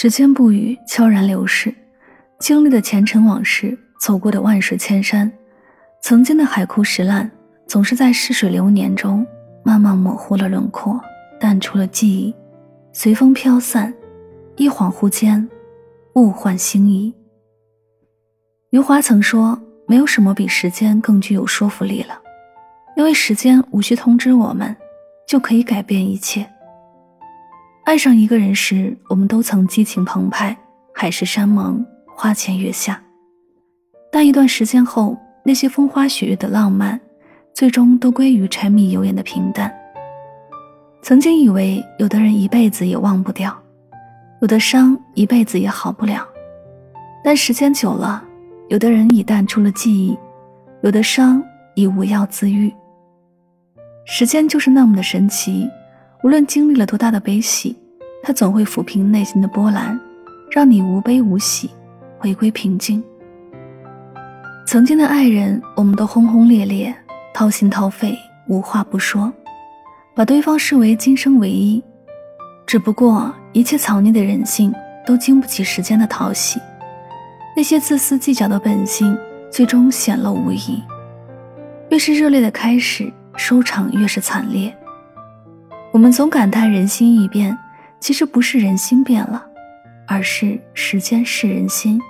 时间不语，悄然流逝，经历的前尘往事，走过的万水千山，曾经的海枯石烂，总是在逝水流年中慢慢模糊了轮廓，淡出了记忆，随风飘散，一恍惚间，物换星移。余华曾说：“没有什么比时间更具有说服力了，因为时间无需通知我们，就可以改变一切。”爱上一个人时，我们都曾激情澎湃，海誓山盟，花前月下。但一段时间后，那些风花雪月的浪漫，最终都归于柴米油盐的平淡。曾经以为，有的人一辈子也忘不掉，有的伤一辈子也好不了。但时间久了，有的人已淡出了记忆，有的伤已无药自愈。时间就是那么的神奇。无论经历了多大的悲喜，它总会抚平内心的波澜，让你无悲无喜，回归平静。曾经的爱人，我们都轰轰烈烈，掏心掏肺，无话不说，把对方视为今生唯一。只不过，一切藏匿的人性都经不起时间的淘洗，那些自私计较的本性，最终显露无遗。越是热烈的开始，收场越是惨烈。我们总感叹人心易变，其实不是人心变了，而是时间是人心，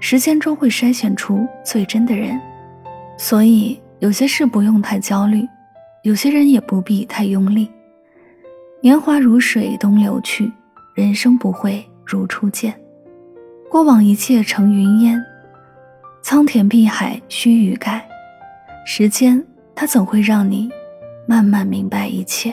时间终会筛选出最真的人。所以有些事不用太焦虑，有些人也不必太用力。年华如水东流去，人生不会如初见。过往一切成云烟，苍天碧海须臾改。时间它总会让你慢慢明白一切。